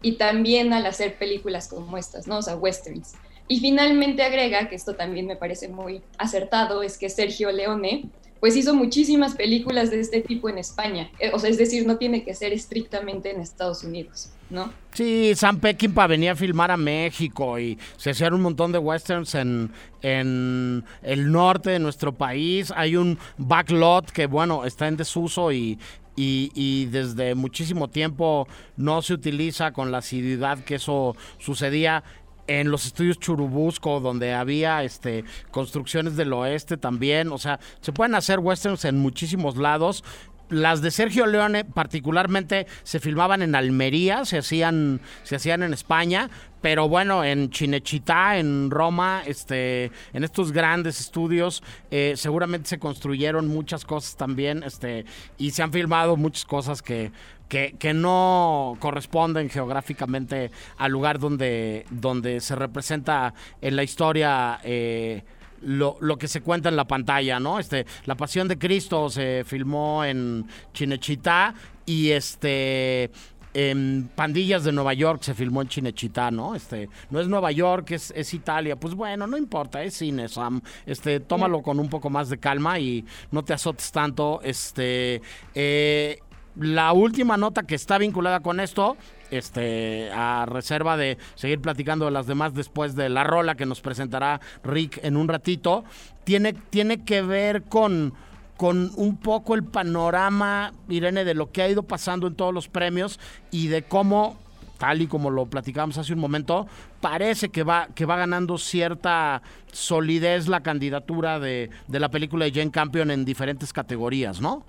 y también al hacer películas como estas, ¿no? O sea, westerns. Y finalmente agrega, que esto también me parece muy acertado, es que Sergio Leone pues hizo muchísimas películas de este tipo en España. Eh, o sea, es decir, no tiene que ser estrictamente en Estados Unidos, ¿no? Sí, Sam Peckinpah venía a filmar a México y se hicieron un montón de westerns en, en el norte de nuestro país. Hay un backlot que, bueno, está en desuso y, y, y, desde muchísimo tiempo no se utiliza con la asiduidad que eso sucedía en los estudios Churubusco, donde había este construcciones del oeste también. O sea, se pueden hacer westerns en muchísimos lados. Las de Sergio Leone particularmente se filmaban en Almería, se hacían, se hacían en España, pero bueno, en Chinechita, en Roma, este, en estos grandes estudios, eh, seguramente se construyeron muchas cosas también, este, y se han filmado muchas cosas que que, no corresponden geográficamente al lugar donde, donde se representa en la historia eh, lo, que se cuenta en la pantalla, ¿no? Este, la Pasión de Cristo se filmó en Chinechita y este en Pandillas de Nueva York se filmó en Chinechita, ¿no? Este, no es Nueva York, es, es Italia. Pues bueno, no importa, es cine, Sam. Este, tómalo con un poco más de calma y no te azotes tanto. Este, eh, la última nota que está vinculada con esto, este, a reserva de seguir platicando de las demás después de la rola que nos presentará Rick en un ratito, tiene, tiene que ver con, con un poco el panorama, Irene, de lo que ha ido pasando en todos los premios y de cómo tal y como lo platicábamos hace un momento, parece que va, que va ganando cierta solidez la candidatura de, de la película de Jane Campion en diferentes categorías, ¿no?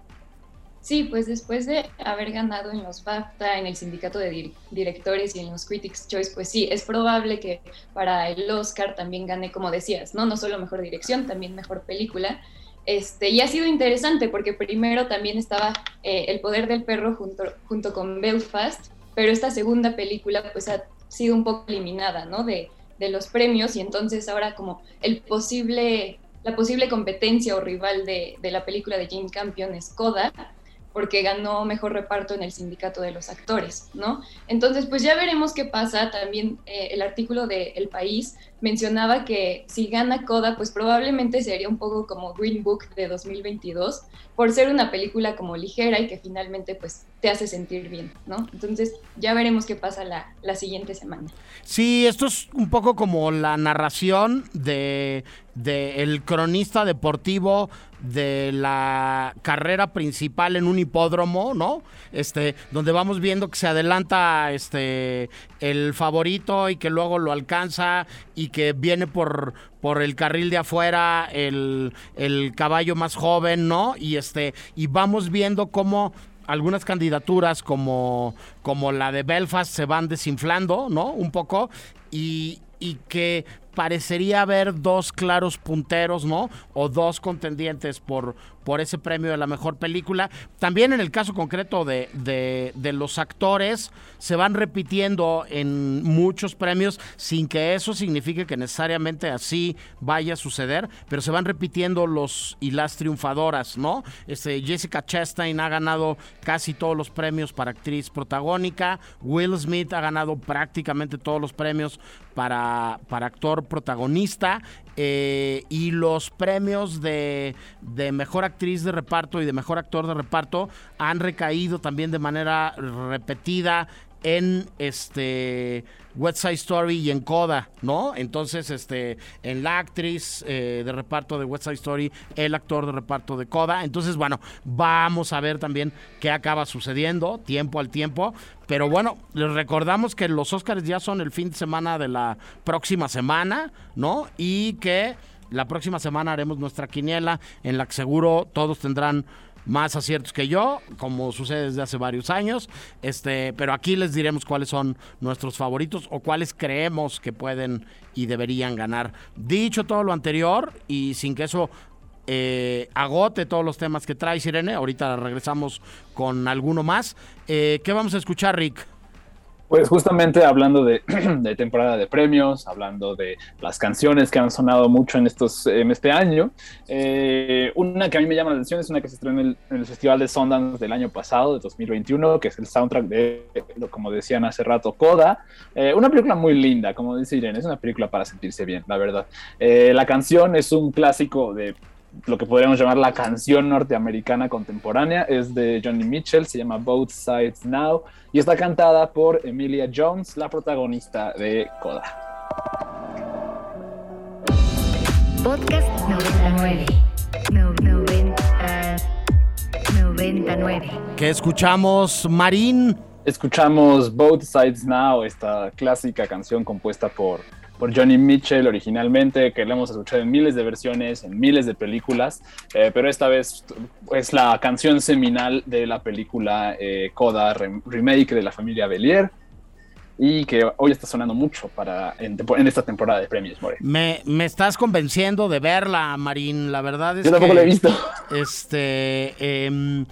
Sí, pues después de haber ganado en los BAFTA, en el sindicato de directores y en los Critics' Choice, pues sí, es probable que para el Oscar también gane, como decías, ¿no? No solo mejor dirección, también mejor película. Este, y ha sido interesante porque primero también estaba eh, El Poder del Perro junto, junto con Belfast, pero esta segunda película pues ha sido un poco eliminada, ¿no? De, de los premios y entonces ahora como el posible, la posible competencia o rival de, de la película de Jane Campion es Coda, porque ganó mejor reparto en el sindicato de los actores, ¿no? Entonces, pues ya veremos qué pasa. También eh, el artículo de El País mencionaba que si gana Coda, pues probablemente sería un poco como Green Book de 2022, por ser una película como ligera y que finalmente pues te hace sentir bien, ¿no? Entonces ya veremos qué pasa la, la siguiente semana. Sí, esto es un poco como la narración de, de el cronista deportivo de la carrera principal en un hipódromo, ¿no? Este, donde vamos viendo que se adelanta este el favorito y que luego lo alcanza y que viene por, por el carril de afuera el, el caballo más joven, ¿no? Y este, y vamos viendo cómo algunas candidaturas como, como la de Belfast se van desinflando, ¿no? Un poco. Y, y que parecería haber dos claros punteros, ¿no? O dos contendientes por, por ese premio de la mejor película. También en el caso concreto de, de, de, los actores, se van repitiendo en muchos premios sin que eso signifique que necesariamente así vaya a suceder, pero se van repitiendo los y las triunfadoras, ¿no? Este, Jessica Chastain ha ganado casi todos los premios para actriz protagónica, Will Smith ha ganado prácticamente todos los premios para, para actor protagonista eh, y los premios de, de, mejor actriz de reparto y de mejor actor de reparto han recaído también de manera repetida en este West Side Story y en Coda, ¿no? Entonces, este, en la actriz eh, de reparto de West Side Story, el actor de reparto de Coda. Entonces, bueno, vamos a ver también qué acaba sucediendo, tiempo al tiempo. Pero bueno, les recordamos que los Oscars ya son el fin de semana de la próxima semana, ¿no? Y que la próxima semana haremos nuestra quiniela en la que seguro todos tendrán más aciertos que yo, como sucede desde hace varios años. Este, pero aquí les diremos cuáles son nuestros favoritos o cuáles creemos que pueden y deberían ganar. Dicho todo lo anterior y sin que eso eh, agote todos los temas que trae Sirene, ahorita regresamos con alguno más. Eh, ¿Qué vamos a escuchar, Rick? Pues justamente hablando de, temporada de premios, hablando de las canciones que han sonado mucho en, estos, en este año, eh, una que a mí me llama la atención es una que se estrenó en el, en el, Festival de Sundance del año pasado, de 2021, que es el soundtrack de, como decían hace rato, Coda. Eh, una película muy linda, como dice Irene, es una película para sentirse bien, la verdad. Eh, la canción es un clásico de lo que podríamos llamar la canción norteamericana contemporánea, es de Johnny Mitchell, se llama Both Sides Now y está cantada por Emilia Jones, la protagonista de Coda. Podcast 99. No, 90, 99. ¿Qué escuchamos, Marín? Escuchamos Both Sides Now, esta clásica canción compuesta por por Johnny Mitchell originalmente, que la hemos escuchado en miles de versiones, en miles de películas, eh, pero esta vez es la canción seminal de la película eh, Coda Remake de la familia Belier y que hoy está sonando mucho para en, en esta temporada de premios, More. Me, me, estás convenciendo de verla, Marín, la verdad es Yo tampoco que, la he visto. Este... Eh,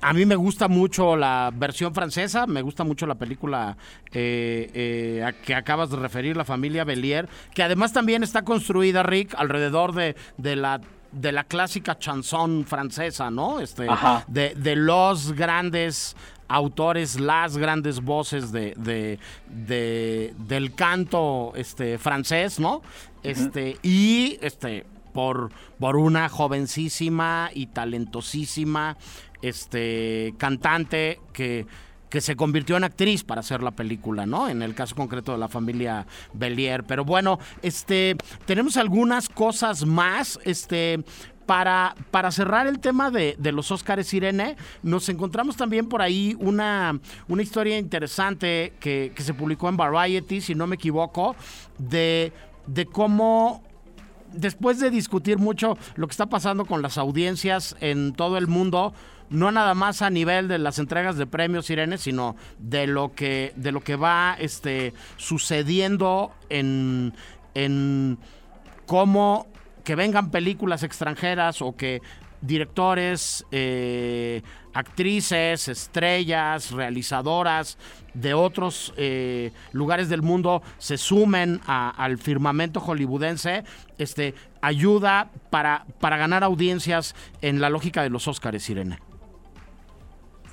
a mí me gusta mucho la versión francesa, me gusta mucho la película eh, eh, a que acabas de referir, La familia Belier, que además también está construida, Rick, alrededor de, de la de la clásica chanson francesa, ¿no? Este, de, de, los grandes autores, las grandes voces de, de, de del canto este, francés, ¿no? Este, uh -huh. Y este, por, por una jovencísima y talentosísima este cantante que que se convirtió en actriz para hacer la película, ¿no? En el caso concreto de la familia Belier. Pero bueno, este, tenemos algunas cosas más, este, para, para, cerrar el tema de, de, los Óscares Irene, nos encontramos también por ahí una, una historia interesante que, que, se publicó en Variety, si no me equivoco, de, de cómo después de discutir mucho lo que está pasando con las audiencias en todo el mundo, no nada más a nivel de las entregas de premios Irene, sino de lo que de lo que va este sucediendo en en cómo que vengan películas extranjeras o que directores, eh, actrices, estrellas, realizadoras de otros eh, lugares del mundo se sumen al firmamento hollywoodense, este, ayuda para, para ganar audiencias en la lógica de los Óscares, Irene.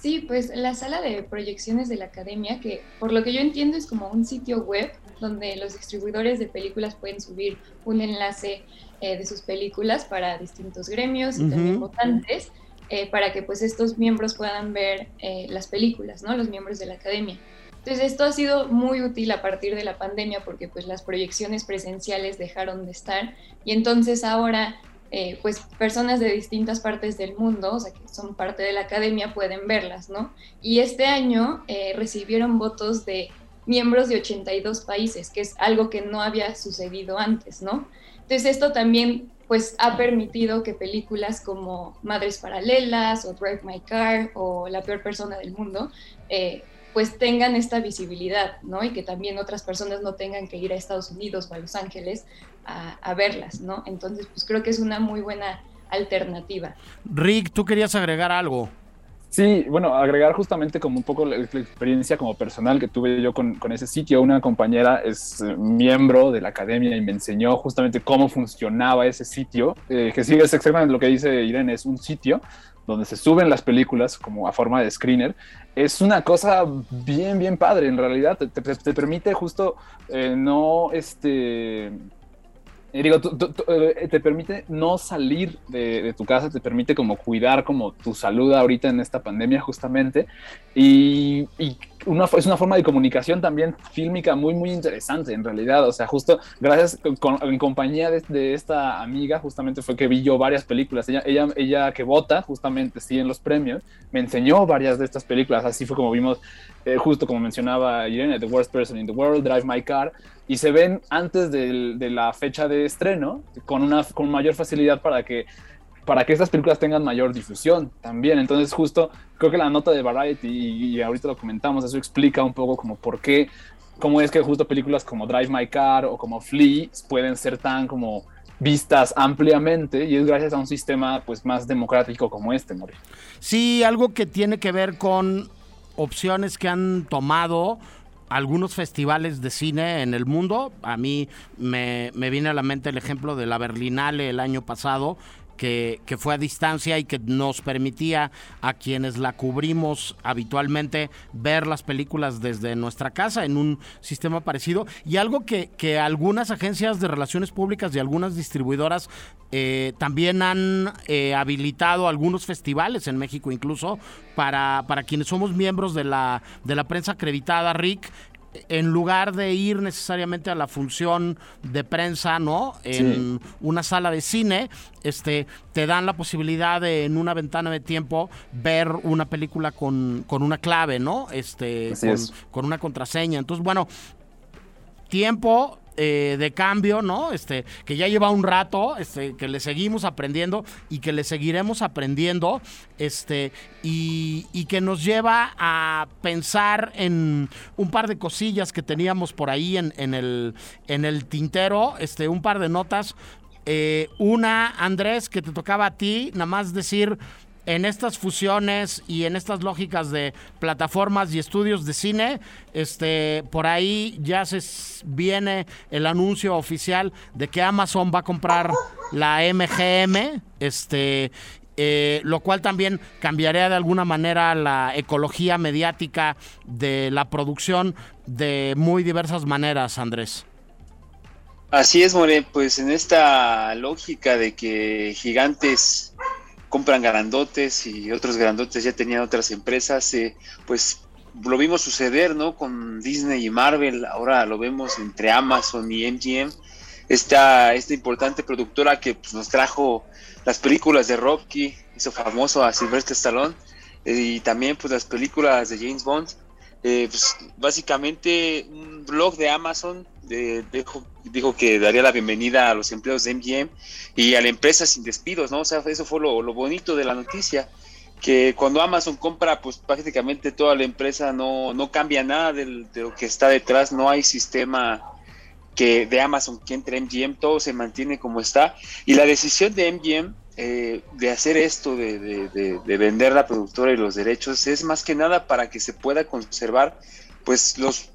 Sí, pues la sala de proyecciones de la academia, que por lo que yo entiendo es como un sitio web donde los distribuidores de películas pueden subir un enlace eh, de sus películas para distintos gremios y también votantes, eh, para que pues estos miembros puedan ver eh, las películas, ¿no? Los miembros de la academia. Entonces esto ha sido muy útil a partir de la pandemia porque pues las proyecciones presenciales dejaron de estar y entonces ahora eh, pues personas de distintas partes del mundo, o sea, que son parte de la academia, pueden verlas, ¿no? Y este año eh, recibieron votos de miembros de 82 países, que es algo que no había sucedido antes, ¿no? Entonces esto también pues ha permitido que películas como Madres Paralelas o Drive My Car o La Peor Persona del Mundo eh, pues tengan esta visibilidad, ¿no? Y que también otras personas no tengan que ir a Estados Unidos o a Los Ángeles a, verlas, ¿no? Entonces, pues creo que es una muy buena alternativa. Rick, tú querías agregar algo. Sí, bueno, agregar justamente como un poco la, experiencia como personal que tuve yo con, ese sitio. Una compañera es eh, miembro de la academia y me enseñó justamente cómo funcionaba ese sitio, eh, que sí es exactamente lo que dice Irene, es un sitio donde se suben las películas como a forma de screener, es una cosa bien, bien padre. En realidad te, permite justo eh, no, este, eh, digo, eh, te permite no salir de, tu casa, te permite como cuidar como tu salud ahorita en esta pandemia justamente. Y, una, es una forma de comunicación también fílmica muy, muy interesante en realidad. O sea, justo gracias, en compañía de, esta amiga, justamente fue que vi yo varias películas. Ella, ella, ella que vota justamente, sí, en los premios, me enseñó varias de estas películas. Así fue como vimos, eh, justo como mencionaba Irene, The Worst Person in the World, Drive My Car y se ven antes de la fecha de estreno con una con mayor facilidad para que para que estas películas tengan mayor difusión también. Entonces, justo creo que la nota de Variety, y, ahorita lo comentamos, eso explica un poco como por qué, cómo es que justo películas como Drive My Car o como Flea pueden ser tan como vistas ampliamente y es gracias a un sistema pues más democrático como este, Mori. Sí, algo que tiene que ver con opciones que han tomado algunos festivales de cine en el mundo. A mí me, me viene a la mente el ejemplo de la Berlinale el año pasado, que, fue a distancia y que nos permitía a quienes la cubrimos habitualmente ver las películas desde nuestra casa en un sistema parecido. Y algo que, que algunas agencias de relaciones públicas y algunas distribuidoras eh, también han eh, habilitado algunos festivales en México incluso para, para quienes somos miembros de la, de la prensa acreditada, Rick, en lugar de ir necesariamente a la función de prensa, ¿no? En una sala de cine, este, te dan la posibilidad de en una ventana de tiempo ver una película con, con una clave, ¿no? Este, con, con, una contraseña. Entonces, bueno, tiempo eh, de cambio, ¿no? Este, que ya lleva un rato, este, que le seguimos aprendiendo y que le seguiremos aprendiendo, este, y, que nos lleva a pensar en un par de cosillas que teníamos por ahí en, el, en el tintero, este, un par de notas. Eh, una, Andrés, que te tocaba a ti, nada más decir en estas fusiones y en estas lógicas de plataformas y estudios de cine, este, por ahí ya se viene el anuncio oficial de que Amazon va a comprar la MGM, este, eh, lo cual también cambiaría de alguna manera la ecología mediática de la producción de muy diversas maneras, Andrés. Así es, More, pues en esta lógica de que gigantes compran grandotes y otros grandotes ya tenían otras empresas, eh, pues lo vimos suceder, ¿no? Con Disney y Marvel, ahora lo vemos entre Amazon y MGM, esta, esta importante productora que pues, nos trajo las películas de Rocky, hizo famoso a Sylvester Stallone, eh, y también pues las películas de James Bond, eh, pues, básicamente un blog de Amazon dijo, que daría la bienvenida a los empleados de MGM y a la empresa sin despidos, ¿no? O sea, eso fue lo, bonito de la noticia, que cuando Amazon compra, pues prácticamente toda la empresa no, no cambia nada de lo que está detrás, no hay sistema que de Amazon que entre MGM, todo se mantiene como está. Y la decisión de MGM eh, de hacer esto, de, de, vender la productora y los derechos, es más que nada para que se pueda conservar pues los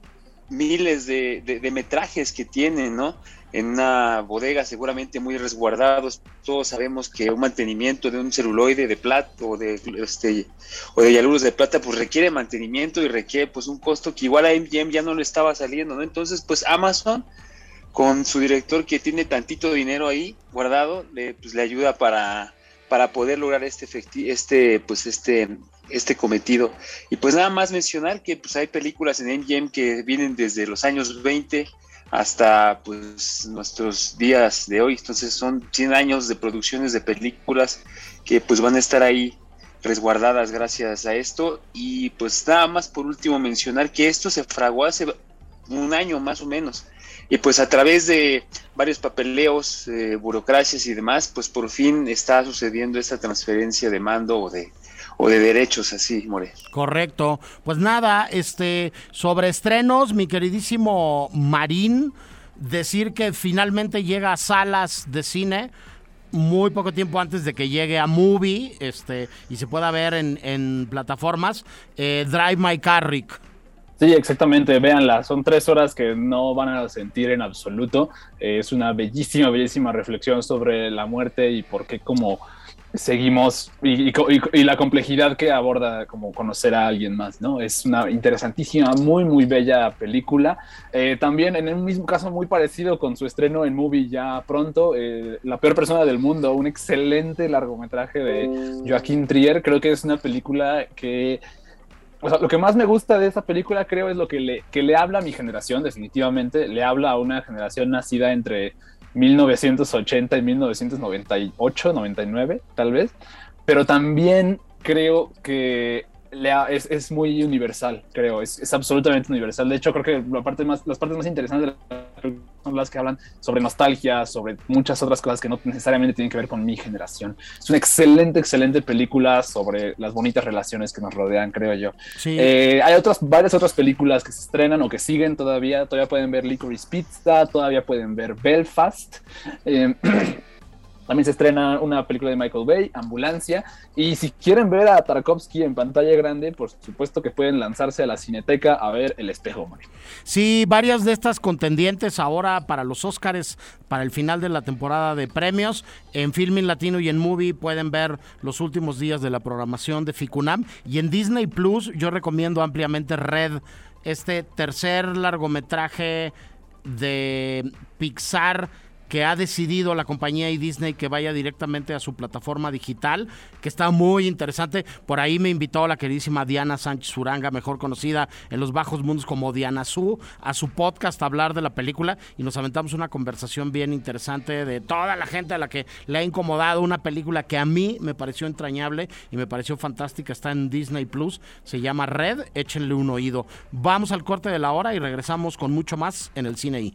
miles de, metrajes que tienen, ¿no? en una bodega seguramente muy resguardados. Todos sabemos que un mantenimiento de un celuloide de plata o de este o de hialuros de plata pues requiere mantenimiento y requiere pues un costo que igual a MGM ya no le estaba saliendo, ¿no? Entonces, pues Amazon con su director que tiene tantito dinero ahí guardado, le, pues, le ayuda para, para poder lograr este este pues este este cometido. Y pues nada más mencionar que pues hay películas en MGM que vienen desde los años 20 hasta pues nuestros días de hoy. Entonces son 100 años de producciones de películas que pues van a estar ahí resguardadas gracias a esto. Y pues nada más por último mencionar que esto se fraguó hace un año más o menos. Y pues a través de varios papeleos, eh, burocracias y demás, pues por fin está sucediendo esta transferencia de mando o de o de derechos así, More. Correcto. Pues nada, este sobre estrenos, mi queridísimo Marín, decir que finalmente llega a salas de cine muy poco tiempo antes de que llegue a Movie este, y se pueda ver en, plataformas, eh, Drive My Car, Rick. Sí, exactamente, véanla, son tres horas que no van a sentir en absoluto. es una bellísima, bellísima reflexión sobre la muerte y por qué como seguimos y, la complejidad que aborda como conocer a alguien más, ¿no? Es una interesantísima, muy, muy bella película. Eh, también en un mismo caso muy parecido con su estreno en Movie ya pronto, eh, La peor persona del mundo, un excelente largometraje de Joaquín Trier. Creo que es una película que... O sea, lo que más me gusta de esa película creo es lo que le, que le habla a mi generación, definitivamente. Le habla a una generación nacida entre 1980 y 1998, 99 tal vez, pero también creo que es, es, muy universal, creo, es, es, absolutamente universal. De hecho, creo que la parte más, las partes más interesantes son las que hablan sobre nostalgia, sobre muchas otras cosas que no necesariamente tienen que ver con mi generación. Es una excelente, excelente película sobre las bonitas relaciones que nos rodean, creo yo. Eh, hay otras, varias otras películas que se estrenan o que siguen todavía. Todavía pueden ver Licorice Pizza, todavía pueden ver Belfast. Eh, También se estrena una película de Michael Bay, Ambulancia. Y si quieren ver a Tarkovsky en pantalla grande, por supuesto que pueden lanzarse a la cineteca a ver El Espejo, Sí, varias de estas contendientes ahora para los Oscars, para el final de la temporada de premios. En Filming Latino y en Movie pueden ver los últimos días de la programación de Ficunam. Y en Disney Plus yo recomiendo ampliamente Red, este tercer largometraje de Pixar que ha decidido la compañía y Disney que vaya directamente a su plataforma digital, que está muy interesante. Por ahí me invitó la queridísima Diana Sánchez Uranga, mejor conocida en los bajos mundos como Diana Su, a su podcast a hablar de la película y nos aventamos una conversación bien interesante de toda la gente a la que le ha incomodado una película que a mí me pareció entrañable y me pareció fantástica. Está en Disney Plus, se llama Red, échenle un oído. Vamos al corte de la hora y regresamos con mucho más en el cine